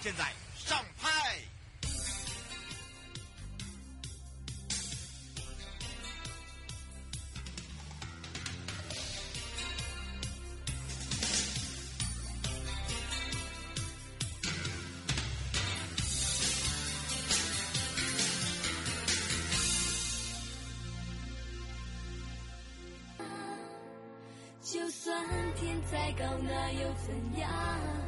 现在上拍。就算天再高，那又怎样？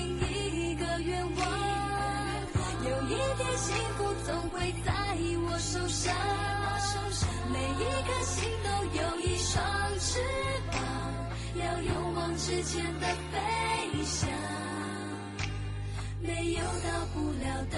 幸福总会在我手上。每一颗心都有一双翅膀，要勇往直前的飞翔，没有到不了的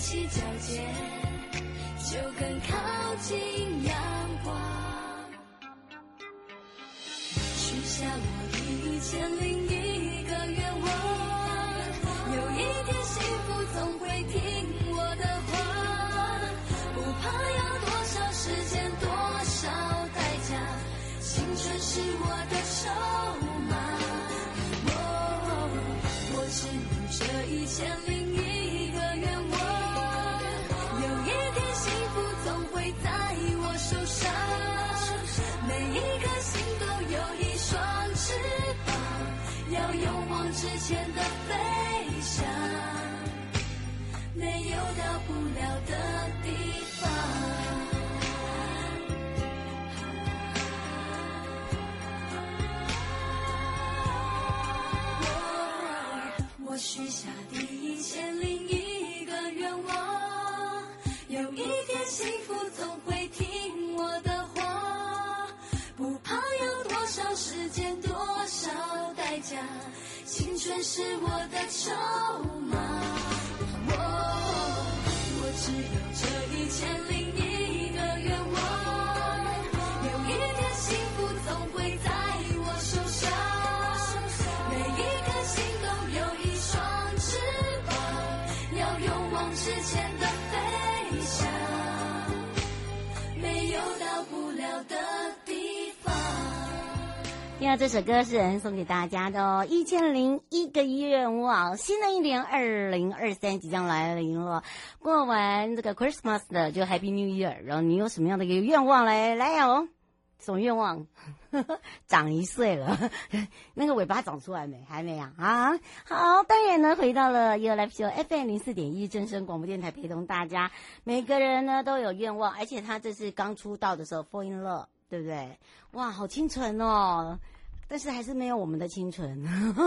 起脚尖，就更靠近阳光。许下我一千零一个愿望，有一天幸福总会听前的飞翔，没有到不了的地方。我我许下第一千零一个愿望，有一天幸福总会听我的话，不怕有多少时间，多少代价。青春是我的筹码，我我只有这一千零那这首歌是人送给大家的哦，一千零一个愿望，新的一年二零二三即将来临了。过完这个 Christmas 的就 Happy New Year，然后你有什么样的一个愿望嘞？来哦，什么愿望？长一岁了，那个尾巴长出来没？还没啊？啊，好，当然呢，回到了 You Live Show FM 零四点一正声广播电台，陪同大家。每个人呢都有愿望，而且他这是刚出道的时候 Fall in Love。对不对？哇，好清纯哦！但是还是没有我们的清纯，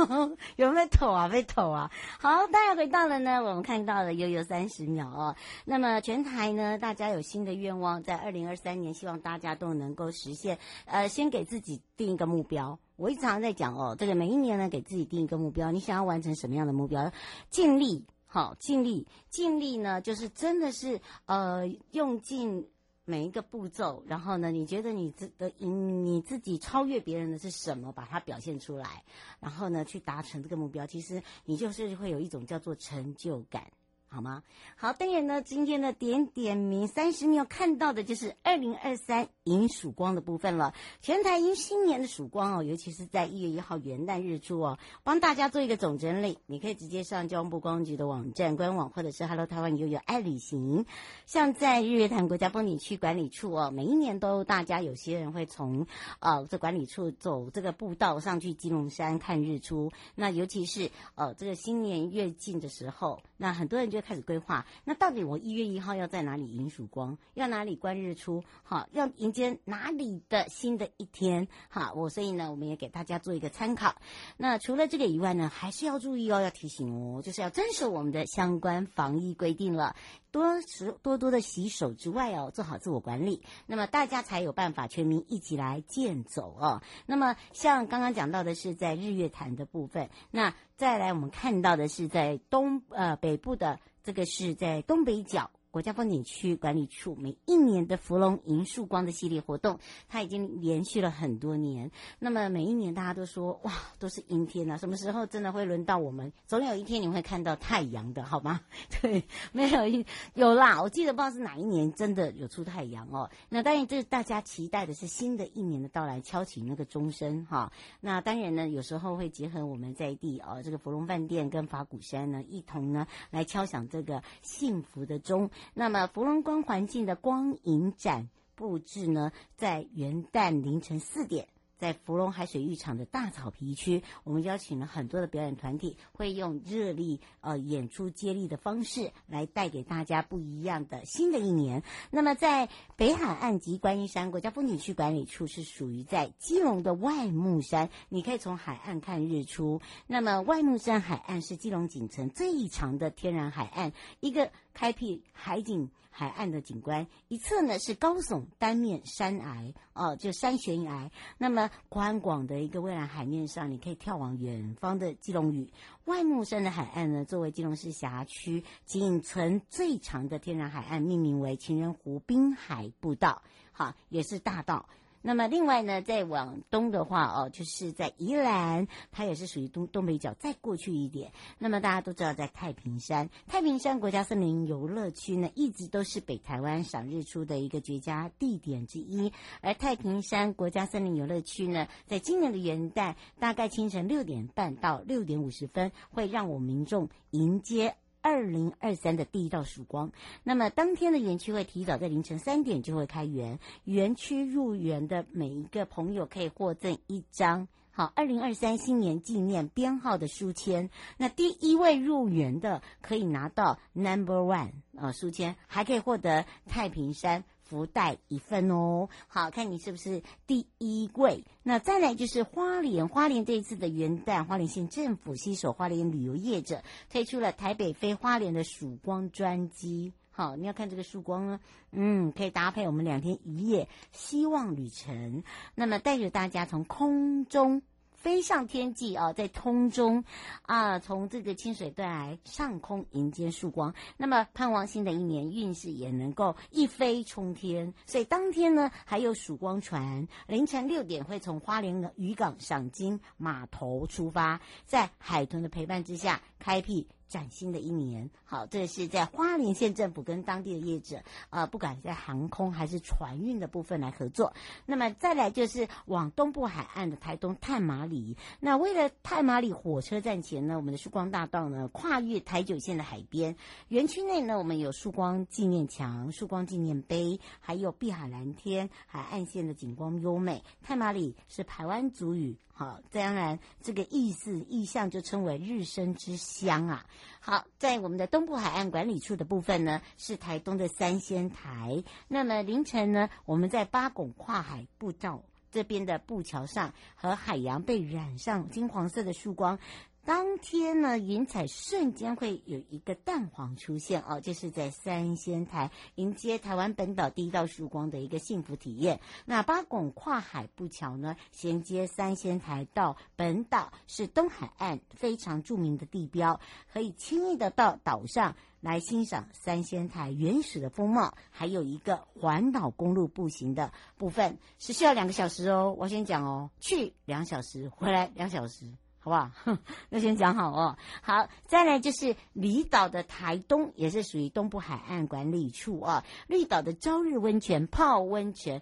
有没有抖啊？被抖啊！好，大家回到了呢，我们看到了悠悠三十秒哦。那么全台呢，大家有新的愿望，在二零二三年，希望大家都能够实现。呃，先给自己定一个目标。我一直常常在讲哦，这个每一年呢，给自己定一个目标，你想要完成什么样的目标？尽力，好，尽力，尽力呢，就是真的是呃，用尽。每一个步骤，然后呢，你觉得你自的你自己超越别人的是什么？把它表现出来，然后呢，去达成这个目标，其实你就是会有一种叫做成就感。好吗？好，当然呢，今天的点点名三十秒看到的就是二零二三迎曙光的部分了。全台迎新年的曙光哦，尤其是在一月一号元旦日出哦，帮大家做一个总整理。你可以直接上交通部观光局的网站官网，或者是 Hello 台湾悠游爱旅行。像在日月潭国家风景区管理处哦，每一年都大家有些人会从呃这管理处走这个步道上去基隆山看日出。那尤其是呃这个新年越近的时候，那很多人就开始规划，那到底我一月一号要在哪里迎曙光？要哪里观日出？好，要迎接哪里的新的一天？好，我所以呢，我们也给大家做一个参考。那除了这个以外呢，还是要注意哦，要提醒哦，就是要遵守我们的相关防疫规定了，多时多多的洗手之外哦，做好自我管理，那么大家才有办法全民一起来健走哦。那么像刚刚讲到的是在日月潭的部分，那再来我们看到的是在东呃北部的。这个是在东北角。国家风景区管理处每一年的芙蓉银树光的系列活动，它已经连续了很多年。那么每一年大家都说哇，都是阴天呐，什么时候真的会轮到我们？总有一天你会看到太阳的，好吗？对，没有一有啦，我记得不知道是哪一年真的有出太阳哦。那当然，这是大家期待的是新的一年的到来，敲起那个钟声哈。那当然呢，有时候会结合我们在地哦，这个芙蓉饭店跟法鼓山呢，一同呢来敲响这个幸福的钟。那么，芙蓉光环境的光影展布置呢，在元旦凌晨四点，在芙蓉海水浴场的大草皮区，我们邀请了很多的表演团体，会用热力呃演出接力的方式来带给大家不一样的新的一年。那么，在北海岸及观音山国家风景区管理处是属于在基隆的外木山，你可以从海岸看日出。那么，外木山海岸是基隆景城最长的天然海岸，一个。开辟海景海岸的景观，一侧呢是高耸单面山崖，哦，就山悬崖。那么宽广的一个蔚蓝海面上，你可以眺望远方的基隆屿。外木山的海岸呢，作为基隆市辖区仅存最长的天然海岸，命名为情人湖滨海步道，好，也是大道。那么另外呢，再往东的话哦，就是在宜兰，它也是属于东东北角，再过去一点。那么大家都知道，在太平山，太平山国家森林游乐区呢，一直都是北台湾赏日出的一个绝佳地点之一。而太平山国家森林游乐区呢，在今年的元旦，大概清晨六点半到六点五十分，会让我们民众迎接。二零二三的第一道曙光，那么当天的园区会提早在凌晨三点就会开园，园区入园的每一个朋友可以获赠一张好二零二三新年纪念编号的书签，那第一位入园的可以拿到 Number One 啊书签，还可以获得太平山。福袋一份哦，好，看你是不是第一位。那再来就是花莲，花莲这一次的元旦，花莲县政府携手花莲旅游业者推出了台北飞花莲的曙光专机。好，你要看这个曙光呢，嗯，可以搭配我们两天一夜希望旅程，那么带着大家从空中。飞上天际啊，在空中啊，从这个清水断崖上空迎接曙光。那么盼望新的一年运势也能够一飞冲天。所以当天呢，还有曙光船，凌晨六点会从花莲的渔港赏金码头出发，在海豚的陪伴之下开辟。崭新的一年，好，这是在花莲县政府跟当地的业者，呃，不管在航空还是船运的部分来合作。那么再来就是往东部海岸的台东太麻里。那为了太麻里火车站前呢，我们的曙光大道呢，跨越台九线的海边园区内呢，我们有曙光纪念墙、曙光纪念碑，还有碧海蓝天，海岸线的景观优美。太麻里是台湾族语。好，当然这个意思意象就称为日升之乡啊。好，在我们的东部海岸管理处的部分呢，是台东的三仙台。那么凌晨呢，我们在八拱跨海步道这边的步桥上，和海洋被染上金黄色的曙光。当天呢，云彩瞬间会有一个淡黄出现哦，就是在三仙台迎接台湾本岛第一道曙光的一个幸福体验。那八拱跨海步桥呢，衔接三仙台到本岛，是东海岸非常著名的地标，可以轻易的到岛上来欣赏三仙台原始的风貌，还有一个环岛公路步行的部分，是需要两个小时哦。我先讲哦，去两小时，回来两小时，好不好？那先讲好哦。好，再来就是离岛的台东，也是属于东部海岸管理处啊。绿岛的朝日温泉泡温泉。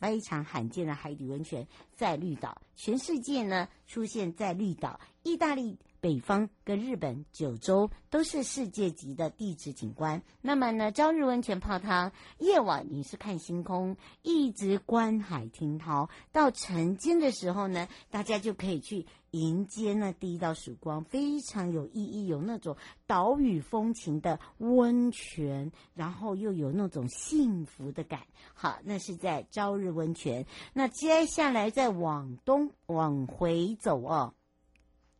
非常罕见的海底温泉在绿岛，全世界呢出现在绿岛，意大利北方跟日本九州都是世界级的地质景观。那么呢，朝日温泉泡汤，夜晚你是看星空，一直观海听涛，到晨间的时候呢，大家就可以去。迎接那第一道曙光，非常有意义，有那种岛屿风情的温泉，然后又有那种幸福的感。好，那是在朝日温泉。那接下来再往东往回走哦。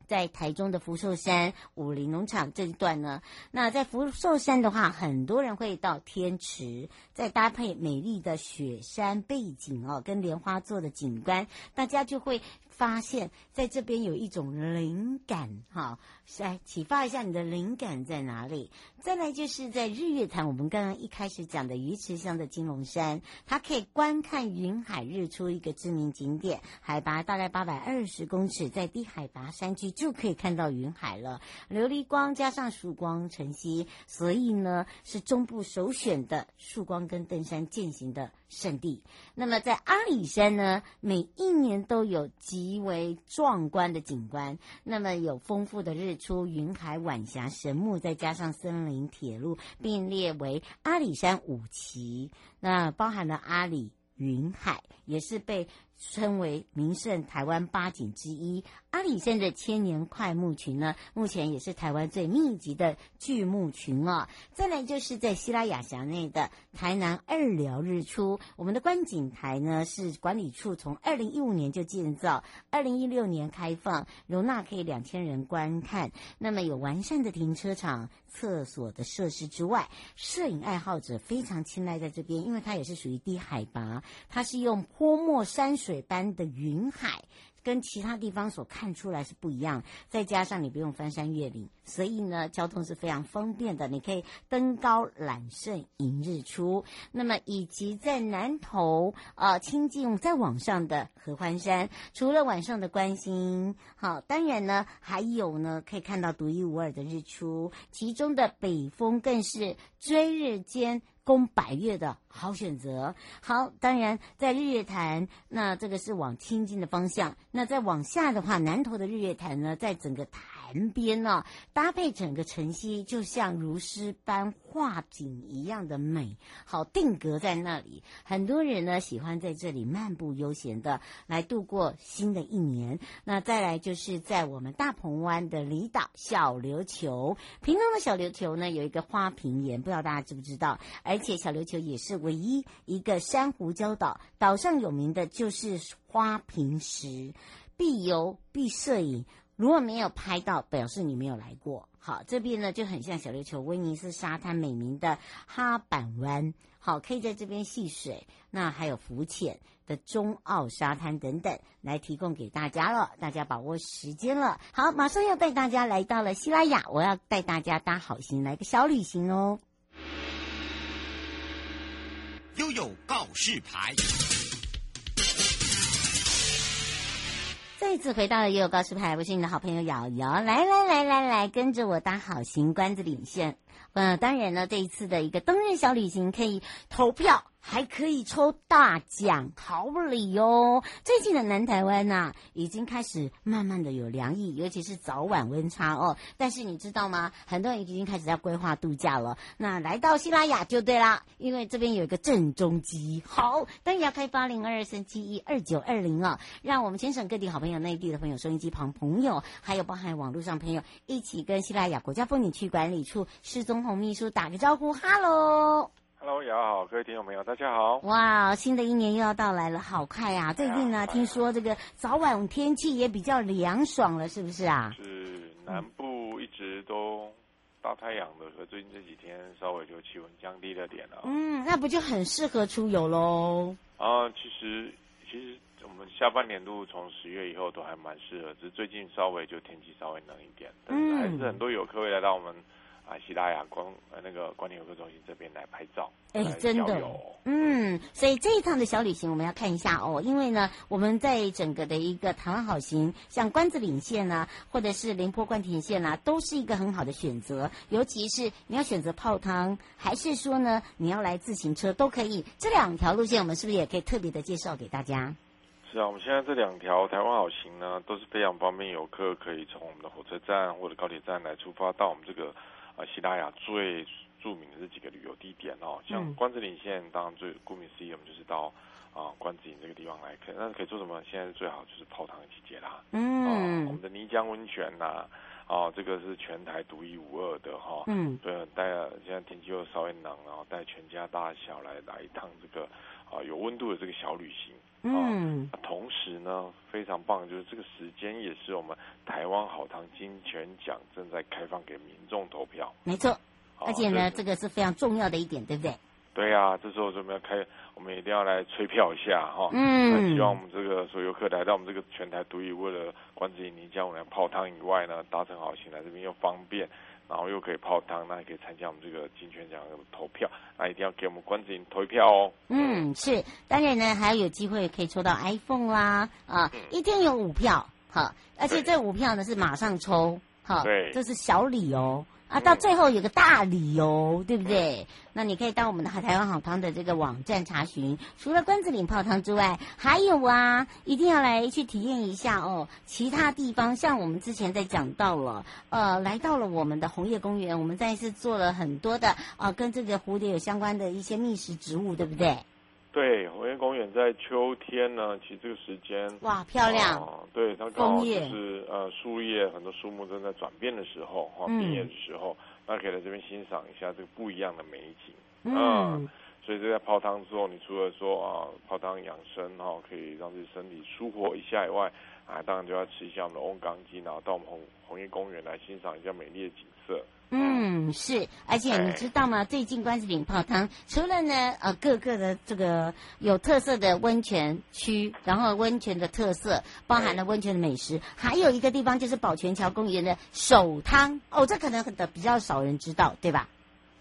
在台中的福寿山武林农场这一段呢，那在福寿山的话，很多人会到天池，再搭配美丽的雪山背景哦，跟莲花座的景观，大家就会发现，在这边有一种灵感哈。来启发一下你的灵感在哪里？再来就是在日月潭，我们刚刚一开始讲的鱼池乡的金龙山，它可以观看云海日出，一个知名景点，海拔大概八百二十公尺，在低海拔山区就可以看到云海了，琉璃光加上曙光晨曦，所以呢是中部首选的曙光跟登山健行的圣地。那么在阿里山呢，每一年都有极为壮观的景观，那么有丰富的日出、云海、晚霞、神木，再加上森林、铁路，并列为阿里山五奇。那包含了阿里云海，也是被称为名胜台湾八景之一。阿里山的千年桧木群呢，目前也是台湾最密集的巨木群啊、哦。再来就是在西拉雅峡内的台南二寮日出，我们的观景台呢是管理处从二零一五年就建造，二零一六年开放，容纳可以两千人观看。那么有完善的停车场、厕所的设施之外，摄影爱好者非常青睐在这边，因为它也是属于低海拔，它是用泼墨山水水般的云海。跟其他地方所看出来是不一样，再加上你不用翻山越岭，所以呢，交通是非常方便的。你可以登高揽胜迎日出，那么以及在南投啊，清境再往上的合欢山，除了晚上的观星，好，当然呢，还有呢，可以看到独一无二的日出，其中的北峰更是追日间。攻百越的好选择。好，当然在日月潭，那这个是往清境的方向。那再往下的话，南投的日月潭呢，在整个台。潭边呢，搭配整个晨曦，就像如诗般画景一样的美好，定格在那里。很多人呢喜欢在这里漫步悠闲的来度过新的一年。那再来就是在我们大鹏湾的离岛小琉球，屏东的小琉球呢有一个花瓶岩，不知道大家知不知道？而且小琉球也是唯一一个珊瑚礁岛，岛上有名的就是花瓶石，必游必摄影。如果没有拍到，表示你没有来过。好，这边呢就很像小琉球威尼斯沙滩美名的哈板湾，好，可以在这边戏水，那还有浮潜的中澳沙滩等等，来提供给大家了。大家把握时间了。好，马上要带大家来到了西拉雅，我要带大家搭好行来个小旅行哦。悠悠告示牌。再次回到了也有告示牌，我是你的好朋友瑶瑶，来来来来来，跟着我搭好行，官子领线。呃，当然呢，这一次的一个冬日小旅行可以投票。还可以抽大奖好礼哦！最近的南台湾呐、啊，已经开始慢慢的有凉意，尤其是早晚温差哦。但是你知道吗？很多人已经开始在规划度假了。那来到西拉雅就对啦，因为这边有一个正中机。好，当然要开发零二二三七一二九二零啊，让我们全省各地好朋友、内地的朋友、收音机旁朋友，还有包含网络上朋友，一起跟西拉雅国家风景区管理处施宗泓秘书打个招呼，哈喽。Hello，雅好，各位听众朋友，大家好。哇，新的一年又要到来了，好快呀、啊！最近呢，听说这个早晚天气也比较凉爽了，是不是啊？是，南部一直都大太阳的，可最近这几天稍微就气温降低了点了。嗯，那不就很适合出游喽？啊，其实其实我们下半年度从十月以后都还蛮适合，只是最近稍微就天气稍微冷一点，但是还是很多游客会来到我们。啊，西拉雅光呃那个观点游客中心这边来拍照，哎，真的，嗯，所以这一趟的小旅行我们要看一下哦，因为呢，我们在整个的一个台湾好行，像关子岭线啊，或者是廉坡关田线啊，都是一个很好的选择，尤其是你要选择泡汤，还是说呢，你要来自行车都可以，这两条路线我们是不是也可以特别的介绍给大家？是啊，我们现在这两条台湾好行呢，都是非常方便游客可以从我们的火车站或者高铁站来出发到我们这个。啊，西拉雅最著名的这几个旅游地点哦，像关子岭线，当然最顾名思义，我们就是到啊关子岭这个地方来看。那可以做什么？现在最好就是泡汤的季节啦。嗯，我们的泥浆温泉呐、啊，哦，这个是全台独一无二的哈。嗯，对，带现在天气又稍微冷，然后带全家大小来来一趟这个啊有温度的这个小旅行。嗯，同时呢，非常棒，就是这个时间也是我们台湾好汤金泉奖正在开放给民众投票。没错，而且呢，这个是非常重要的一点，对不对？对呀、啊，这时候我们要开，我们一定要来催票一下哈。嗯，那希望我们这个所有游客来到我们这个全台独一无二的关子岭泥浆，我们泡汤以外呢，搭乘好行来这边又方便。然后又可以泡汤，那也可以参加我们这个金泉奖的投票，那一定要给我们关子莹投票哦。嗯，是，当然呢，还有机会可以抽到 iPhone 啦，啊，嗯、一天有五票，好，而且这五票呢是马上抽，好，对，这是小礼哦。啊，到最后有个大理由，对不对？那你可以到我们的台湾好汤的这个网站查询。除了关子岭泡汤之外，还有啊，一定要来去体验一下哦。其他地方像我们之前在讲到了，呃，来到了我们的红叶公园，我们再一次做了很多的啊、跟这个蝴蝶有相关的一些觅食植物，对不对？对，红叶公园在秋天呢，其实这个时间哇漂亮，呃、对它刚好就是呃树叶很多树木正在转变的时候哈，变叶的时候，那、嗯、可以来这边欣赏一下这个不一样的美景。嗯，呃、所以这在泡汤之后，你除了说啊、呃、泡汤养生哈、呃，可以让自己身体舒活一下以外，啊当然就要吃一下我们的瓮缸鸡，然后到我们红红叶公园来欣赏一下美丽的景色。嗯，是，而且你知道吗？最近关子岭泡汤，除了呢，呃，各个的这个有特色的温泉区，然后温泉的特色包含了温泉的美食，还有一个地方就是宝泉桥公园的首汤哦，这可能很的比较少人知道，对吧？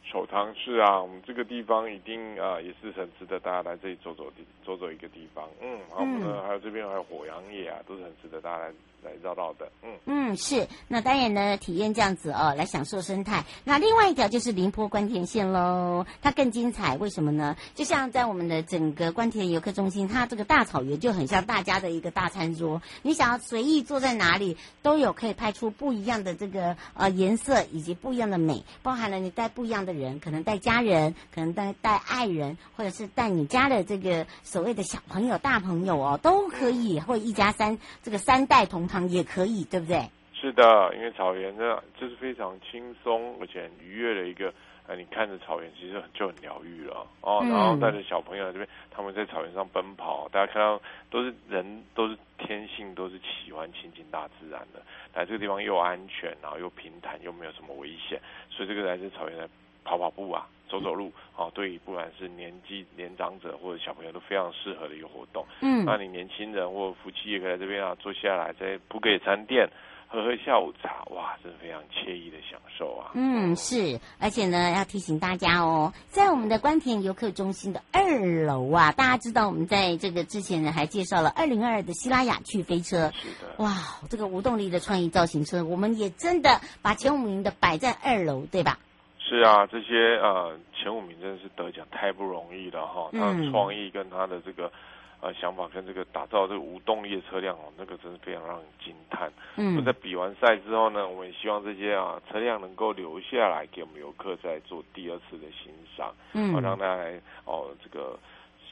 手汤是啊，我们这个地方一定啊、呃、也是很值得大家来这里走走地，走走一个地方。嗯，然后呢，嗯、还有这边还有火阳野啊，都是很值得大家来。来绕道的，嗯嗯是，那当然呢，体验这样子哦，来享受生态。那另外一条就是廉坡关田线喽，它更精彩，为什么呢？就像在我们的整个关田游客中心，它这个大草原就很像大家的一个大餐桌，你想要随意坐在哪里，都有可以拍出不一样的这个呃颜色以及不一样的美，包含了你带不一样的人，可能带家人，可能带带爱人，或者是带你家的这个所谓的小朋友、大朋友哦，都可以，或一家三这个三代同堂。也可以，对不对？是的，因为草原呢，这是非常轻松而且很愉悦的一个，呃，你看着草原，其实就很疗愈了哦。然后带着小朋友来这边，他们在草原上奔跑，大家看到都是人，都是天性，都是喜欢亲近大自然的。来这个地方又安全，然后又平坦，又没有什么危险，所以这个来自草原的跑跑步啊。走走路，哦，对于不管是年纪年长者或者小朋友都非常适合的一个活动。嗯，那你年轻人或夫妻也可以在这边啊坐下来，在铺个野餐垫，喝喝下午茶，哇，真的非常惬意的享受啊。嗯，是，而且呢，要提醒大家哦，在我们的关田游客中心的二楼啊，大家知道我们在这个之前呢还介绍了二零二二的希拉雅趣飞车。是的。哇，这个无动力的创意造型车，我们也真的把前五名的摆在二楼，对吧？是啊，这些呃前五名真的是得奖太不容易了哈，他的创意跟他的这个呃想法跟这个打造这个无动力的车辆哦，那个真是非常让人惊叹。嗯，那在比完赛之后呢，我们也希望这些啊车辆能够留下来给我们游客再做第二次的欣赏，嗯，让大家来哦这个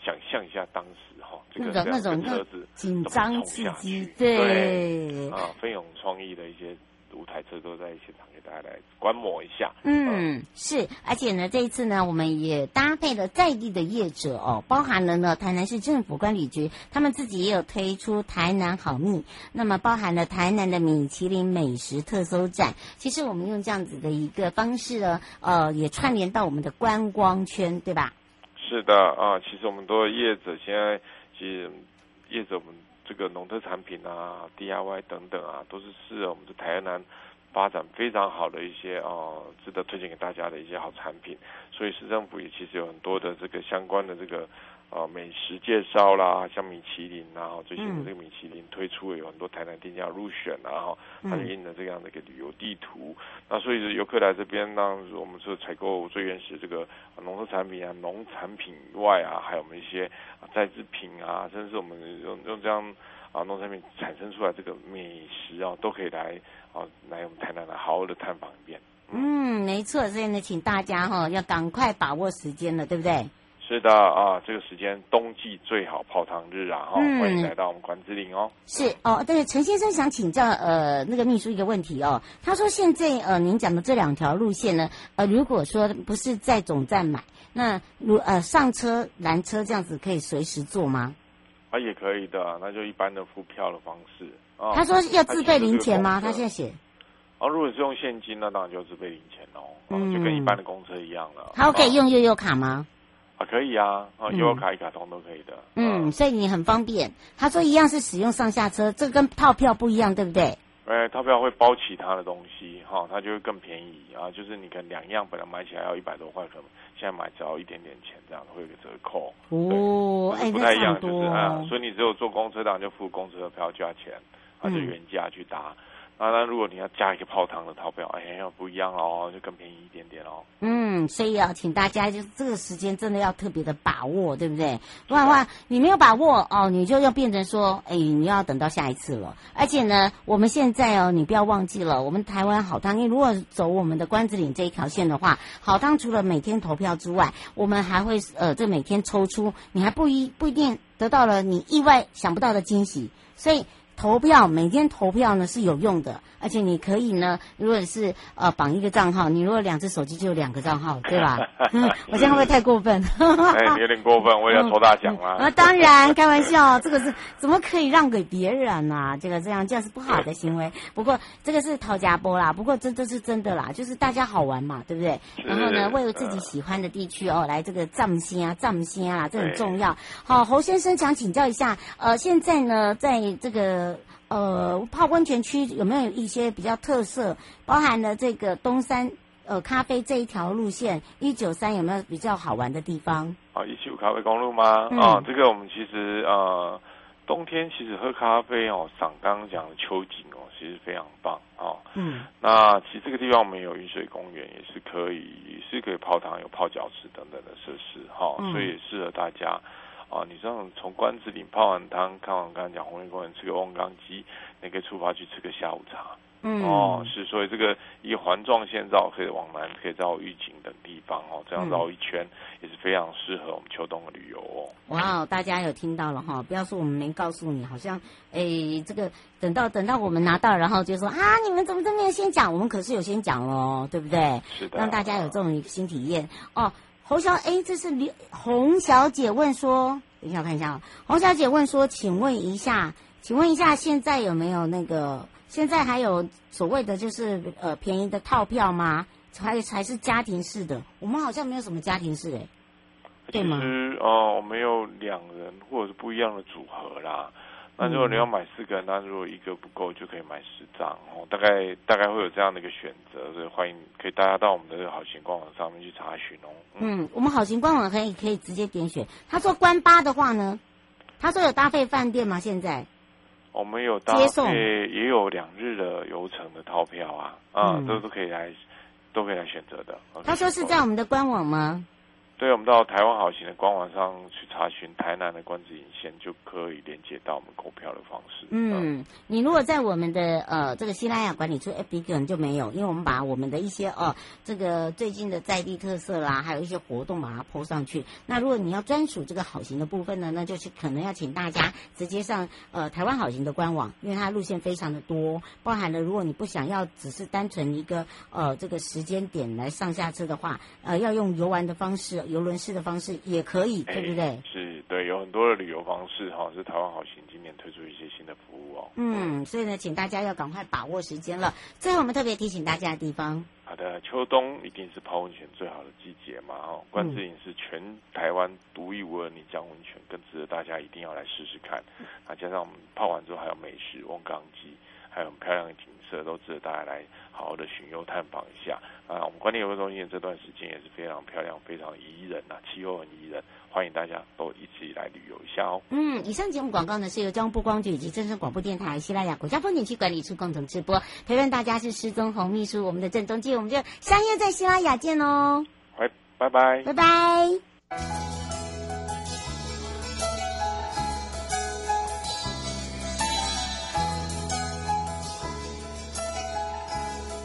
想象一下当时哈这个那种车子紧张刺激，对，对啊，非常创意的一些。五台车都在现场给大家来观摩一下。嗯，是，而且呢，这一次呢，我们也搭配了在地的业者哦，包含了呢台南市政府管理局，他们自己也有推出台南好蜜，那么包含了台南的米其林美食特搜站。其实我们用这样子的一个方式呢，呃，也串联到我们的观光圈，对吧？是的啊，其实我们都业者现在其实业者我们。这个农特产品啊，DIY 等等啊，都是是我们的台南发展非常好的一些呃值得推荐给大家的一些好产品，所以市政府也其实有很多的这个相关的这个。呃，美食介绍啦，像米其林，然后最新的这个米其林推出了有很多台南店家入选，然后它就印了这样的一个旅游地图。嗯、那所以游客来这边，呢，我们说采购最原始这个农特产品啊，农产品以外啊，还有我们一些在制品啊，甚至我们用用这样啊农产品产生出来这个美食啊，都可以来啊来我们台南来好好的探访一遍。嗯，没错，所以呢，请大家哈要赶快把握时间了，对不对？是的啊，这个时间冬季最好泡汤日啊！哈、嗯，欢迎来到我们关子岭哦。是哦，对，陈先生想请教呃那个秘书一个问题哦。他说现在呃您讲的这两条路线呢，呃如果说不是在总站买，那如呃上车拦车这样子可以随时坐吗？啊，也可以的，那就一般的付票的方式。啊、他说要自备零钱吗？他现在写。哦、啊，如果是用现金，那当然就自备零钱哦，嗯、就跟一般的公车一样了。他可以用悠游卡吗？啊，可以啊，啊，悠游卡一卡通都可以的。嗯，所以你很方便。他说一样是使用上下车，这跟套票不一样，对不对？哎，套票会包其他的东西，哈，它就会更便宜啊。就是你可能两样本来买起来要一百多块，可能现在买只要一点点钱，这样会有个折扣。哦，哎，不太一样，就是啊，所以你只有坐公车，当然就付公车的票价钱，它就原价去搭。啊，那如果你要加一个泡汤的套票，哎呀，不一样哦，就更便宜一点点哦。嗯，所以要请大家就是这个时间真的要特别的把握，对不对？不然的话，你没有把握哦，你就要变成说，哎，你要等到下一次了。而且呢，我们现在哦，你不要忘记了，我们台湾好汤，因为如果走我们的关子岭这一条线的话，好汤除了每天投票之外，我们还会呃，这每天抽出，你还不一不一定得到了你意外想不到的惊喜，所以。投票每天投票呢是有用的，而且你可以呢，如果是呃绑一个账号，你如果两只手机就有两个账号，对吧？我这样会不会太过分？哎，有点过分，我也要抽大奖啦。啊，当然，开玩笑，这个是怎么可以让给别人呢、啊？这个这样这样是不好的行为。不过这个是掏家波啦，不过这这是真的啦，就是大家好玩嘛，对不对？然后呢，为了自己喜欢的地区哦，来这个藏心啊，藏心啊，这很重要。好，侯先生想请教一下，呃，现在呢，在这个。呃，泡温泉区有没有一些比较特色？包含了这个东山呃咖啡这一条路线，一九三有没有比较好玩的地方？啊，一七五咖啡公路吗？嗯、啊，这个我们其实呃冬天其实喝咖啡哦，赏刚刚讲的秋景哦，其实非常棒哦。嗯，那其实这个地方我们有云水公园，也是可以，也是可以泡汤、有泡脚池等等的设施哈，哦嗯、所以也适合大家。啊，你这样从关子岭泡完汤，看完刚刚讲红叶公园，吃个翁缸鸡，你可以出发去吃个下午茶。嗯，哦，是，所以这个一个环状线绕可以往南，可以绕玉井等地方哦，这样绕一圈、嗯、也是非常适合我们秋冬的旅游哦。哇，大家有听到了哈？不要说我们没告诉你，好像哎，这个等到等到我们拿到，然后就说啊，你们怎么都没有先讲？我们可是有先讲喽，对不对？是的，让大家有这种新体验哦。侯小哎，这是刘洪小姐问说，等一下我看一下啊。洪小姐问说，请问一下，请问一下，现在有没有那个？现在还有所谓的就是呃便宜的套票吗？还还是家庭式的？我们好像没有什么家庭式哎，对吗？其实哦，没有两人或者是不一样的组合啦。那如果你要买四个人，那如果一个不够，就可以买十张哦。大概大概会有这样的一个选择，所以欢迎可以大家到我们的这个好行官网上面去查询哦。嗯，嗯，我们好行官网可以可以直接点选。他说关八的话呢，他说有搭配饭店吗？现在我们有搭配，也有两日的游程的套票啊，啊，嗯、都都可以来，都可以来选择的。他说是在我们的官网吗？对，我们到台湾好行的官网上去查询台南的关子岭线，就可以连接到我们购票的方式。嗯，你如果在我们的呃这个西拉雅管理处 FB 可能就没有，因为我们把我们的一些、呃、这个最近的在地特色啦，还有一些活动把它 PO 上去。那如果你要专属这个好行的部分呢，那就是可能要请大家直接上呃台湾好行的官网，因为它路线非常的多，包含了如果你不想要只是单纯一个呃这个时间点来上下车的话，呃要用游玩的方式。邮轮式的方式也可以，对不对？欸、是，对，有很多的旅游方式哈，是台湾好行今年推出一些新的服务哦。嗯，所以呢，请大家要赶快把握时间了。最后，我们特别提醒大家的地方，好的，秋冬一定是泡温泉最好的季节嘛，哦，关子岭是全台湾独一无二的泥浆温泉，更值得大家一定要来试试看。啊，加上我们泡完之后还有美食翁冈鸡。还有很漂亮的景色，都值得大家来好好的巡游探访一下。啊，我们观念游乐中心这段时间也是非常漂亮，非常宜人呐，气候很宜人，欢迎大家都一起来旅游一下哦。嗯，以上节目广告呢是由中央播光局以及正声广播电台西拉雅国家风景区管理处共同直播，陪伴大家是施宗泓秘书，我们的郑中基，我们就相约在西拉雅见哦。拜拜拜拜